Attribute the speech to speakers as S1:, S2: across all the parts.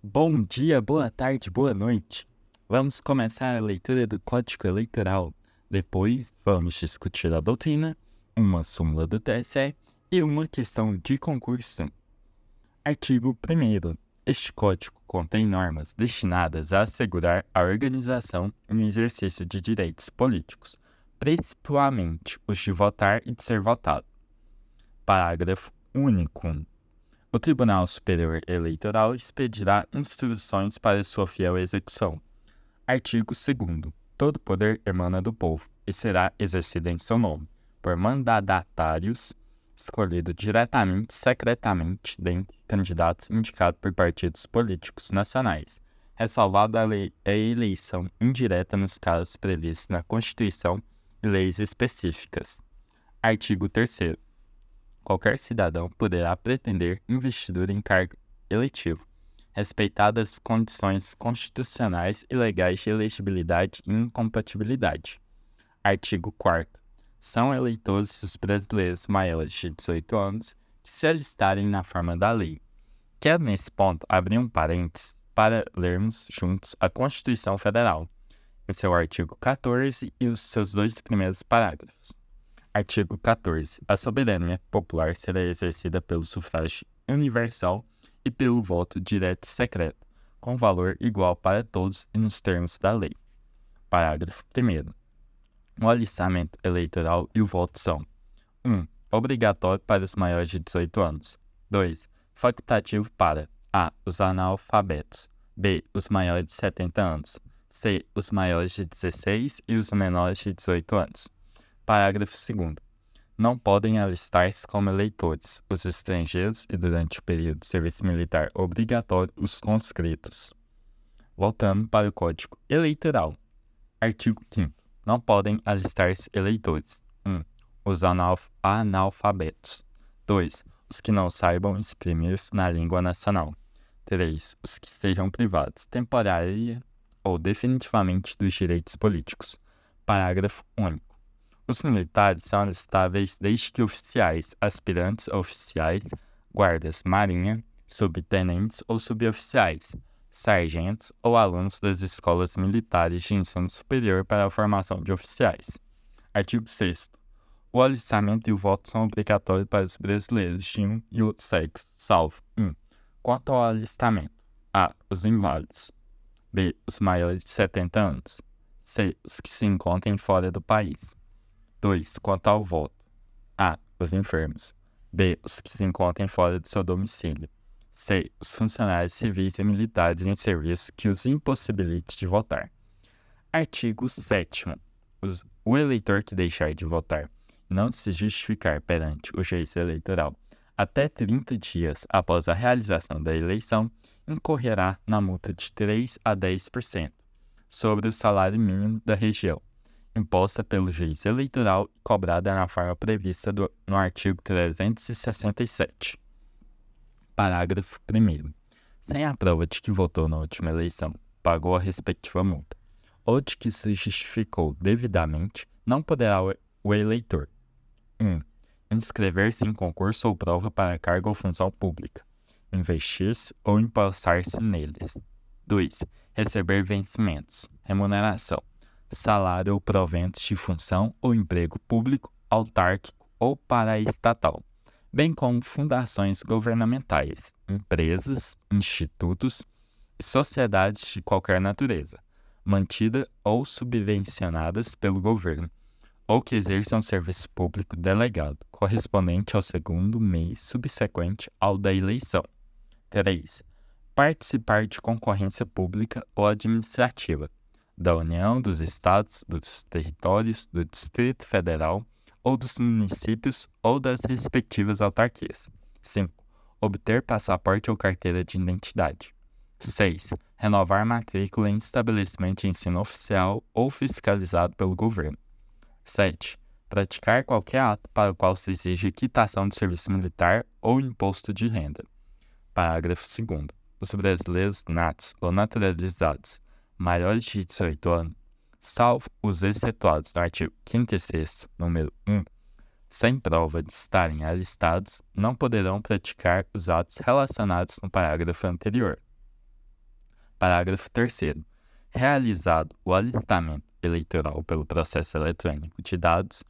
S1: Bom dia, boa tarde, boa noite. Vamos começar a leitura do Código Eleitoral. Depois, vamos discutir a doutrina, uma súmula do TSE e uma questão de concurso. Artigo 1. Este código contém normas destinadas a assegurar a organização e o exercício de direitos políticos, principalmente os de votar e de ser votado. Parágrafo único. O Tribunal Superior Eleitoral expedirá instruções para sua fiel execução. Artigo 2. Todo poder emana do povo e será exercido em seu nome, por mandadatários escolhidos diretamente secretamente dentre candidatos indicados por partidos políticos nacionais, ressalvada a, a eleição indireta nos casos previstos na Constituição e leis específicas. Artigo 3 qualquer cidadão poderá pretender investidura em cargo eletivo, respeitadas as condições constitucionais e legais de elegibilidade e incompatibilidade. Artigo 4 São eleitores os brasileiros maiores de 18 anos que se alistarem na forma da lei. Quero nesse ponto abrir um parênteses para lermos juntos a Constituição Federal, em seu artigo 14 e os seus dois primeiros parágrafos. Artigo 14. A soberania popular será exercida pelo sufrágio universal e pelo voto direto e secreto, com valor igual para todos e nos termos da lei. Parágrafo 1. O alistamento eleitoral e o voto são 1. Obrigatório para os maiores de 18 anos. 2. Facultativo para A. Os analfabetos. B. Os maiores de 70 anos. C. Os maiores de 16 e os menores de 18 anos. Parágrafo 2. Não podem alistar-se como eleitores os estrangeiros e, durante o período de serviço militar obrigatório, os conscritos. Voltando para o Código Eleitoral. Artigo 5. Não podem alistar-se eleitores: 1. Os analf analfabetos. 2. Os que não saibam exprimir-se na língua nacional. 3. Os que estejam privados, temporária ou definitivamente, dos direitos políticos. Parágrafo único. Os militares são alistáveis desde que oficiais, aspirantes a oficiais, guardas, marinha, subtenentes ou suboficiais, sargentos ou alunos das escolas militares de ensino superior para a formação de oficiais. Artigo 6 O alistamento e o voto são obrigatórios para os brasileiros de um e outro sexo, salvo 1. Quanto ao alistamento: A. Os inválidos. B. Os maiores de 70 anos. C. Os que se encontrem fora do país. 2. Quanto ao voto: A. Os enfermos. B. Os que se encontrem fora do seu domicílio. C. Os funcionários civis e militares em serviço que os impossibilite de votar. Artigo 7. O eleitor que deixar de votar não se justificar perante o juiz eleitoral até 30 dias após a realização da eleição incorrerá na multa de 3 a 10% sobre o salário mínimo da região imposta pelo juiz eleitoral e cobrada na forma prevista do, no artigo 367. Parágrafo 1. Sem a prova de que votou na última eleição, pagou a respectiva multa, ou de que se justificou devidamente, não poderá o, eleitor 1. Inscrever-se em concurso ou prova para cargo ou função pública, investir-se ou empossar-se neles. 2. Receber vencimentos, remuneração, salário ou proventos de função ou emprego público, autárquico ou paraestatal, bem como fundações governamentais, empresas, institutos e sociedades de qualquer natureza, mantidas ou subvencionadas pelo governo, ou que exerçam serviço público delegado, correspondente ao segundo mês subsequente ao da eleição. 3. Participar de concorrência pública ou administrativa, da União, dos Estados, dos territórios, do Distrito Federal ou dos municípios ou das respectivas autarquias. 5. Obter passaporte ou carteira de identidade. 6. Renovar matrícula em estabelecimento de ensino oficial ou fiscalizado pelo governo. 7. Praticar qualquer ato para o qual se exige quitação de serviço militar ou imposto de renda. Parágrafo 2. Os brasileiros natos ou naturalizados maiores de 18 anos, salvo os excetuados no artigo 5 e 6, número 1, sem prova de estarem alistados, não poderão praticar os atos relacionados no parágrafo anterior. Parágrafo 3. Realizado o alistamento eleitoral pelo processo eletrônico de dados,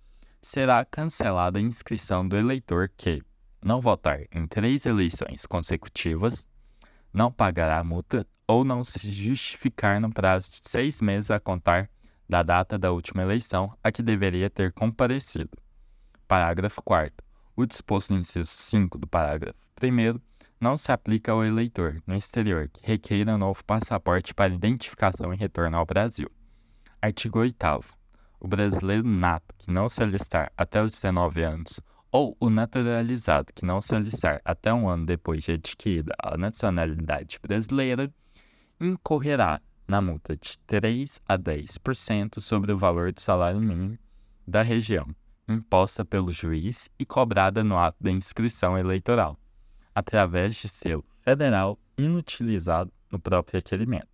S1: será cancelada a inscrição do eleitor que não votar em três eleições consecutivas, não pagará a multa ou não se justificar no prazo de seis meses a contar da data da última eleição a que deveria ter comparecido. Parágrafo 4. O disposto no inciso 5 do parágrafo 1 não se aplica ao eleitor no exterior que requeira um novo passaporte para identificação e retorno ao Brasil. Artigo 8. O brasileiro nato que não se alistar até os 19 anos ou o naturalizado que não se alistar até um ano depois de adquirida a nacionalidade brasileira incorrerá na multa de 3 a 10% sobre o valor do salário mínimo da região, imposta pelo juiz e cobrada no ato da inscrição eleitoral, através de selo federal inutilizado no próprio requerimento.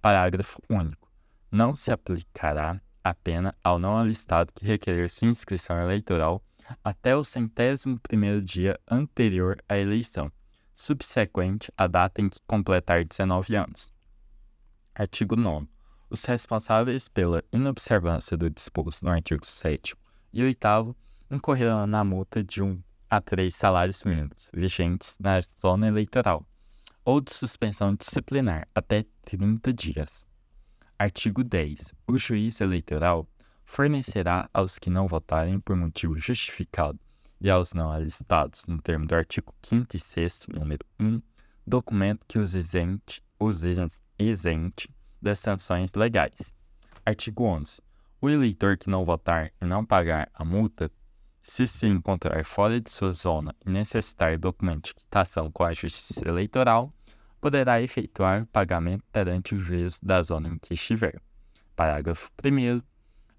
S1: Parágrafo único. Não se aplicará a pena ao não alistado que requerer sua inscrição eleitoral até o centésimo primeiro dia anterior à eleição, subsequente à data em que completar 19 anos. Artigo 9. Os responsáveis pela inobservância do disposto no artigo 7 e 8 incorrerão na multa de 1 a 3 salários mínimos vigentes na zona eleitoral ou de suspensão disciplinar até 30 dias. Artigo 10. O juiz eleitoral fornecerá aos que não votarem por motivo justificado e aos não alistados, no termo do artigo 5 e 6, número 1, documento que os isente, os isente das sanções legais. Artigo 11. O eleitor que não votar e não pagar a multa, se se encontrar fora de sua zona e necessitar documento de quitação com a Justiça Eleitoral, poderá efetuar pagamento perante o juiz da zona em que estiver. Parágrafo 1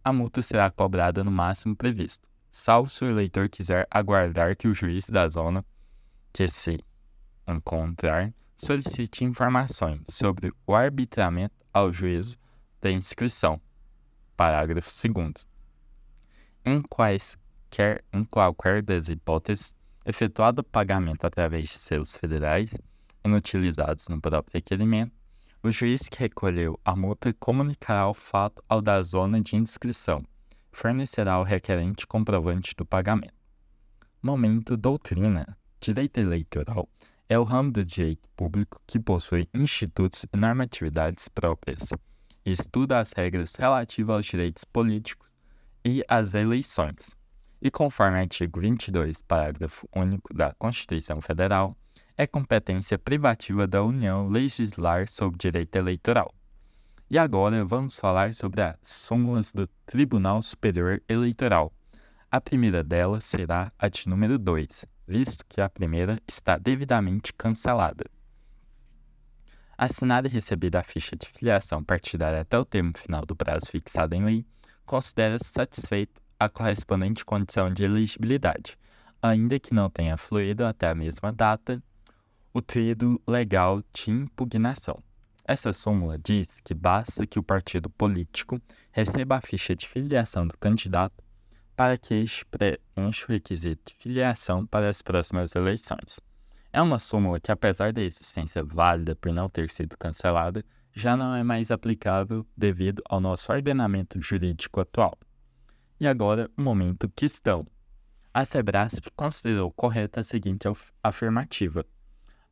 S1: a multa será cobrada no máximo previsto, salvo se o eleitor quiser aguardar que o juiz da zona que se encontrar solicite informações sobre o arbitramento ao juízo da inscrição. Parágrafo 2. Em, quaisquer, em qualquer das hipóteses, efetuado o pagamento através de selos federais inutilizados no próprio requerimento, o juiz que recolheu a multa comunicará o fato ao da zona de inscrição, fornecerá ao requerente comprovante do pagamento. Momento doutrina. Direito eleitoral é o ramo do direito público que possui institutos e normatividades próprias estuda as regras relativas aos direitos políticos e às eleições. E conforme o artigo 22, parágrafo único da Constituição Federal, é competência privativa da União legislar sobre direito eleitoral. E agora vamos falar sobre as súmulas do Tribunal Superior Eleitoral. A primeira delas será a de número 2, visto que a primeira está devidamente cancelada. Assinada e recebida a ficha de filiação partidária até o termo final do prazo fixado em lei, considera-se satisfeito a correspondente condição de elegibilidade, ainda que não tenha fluído até a mesma data o trido legal de impugnação. Essa súmula diz que basta que o partido político receba a ficha de filiação do candidato para que este preencha o requisito de filiação para as próximas eleições. É uma súmula que, apesar da existência válida por não ter sido cancelada, já não é mais aplicável devido ao nosso ordenamento jurídico atual. E agora, o momento questão. A Sebrasp considerou correta a seguinte afirmativa.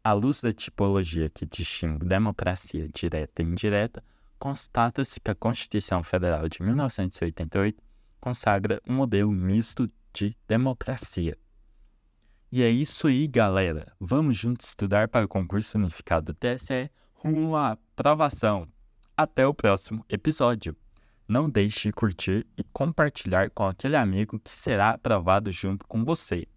S1: À luz da tipologia que distingue democracia direta e indireta, constata-se que a Constituição Federal de 1988 consagra um modelo misto de democracia. E é isso aí, galera. Vamos juntos estudar para o concurso unificado do TSE rumo à aprovação. Até o próximo episódio. Não deixe de curtir e compartilhar com aquele amigo que será aprovado junto com você.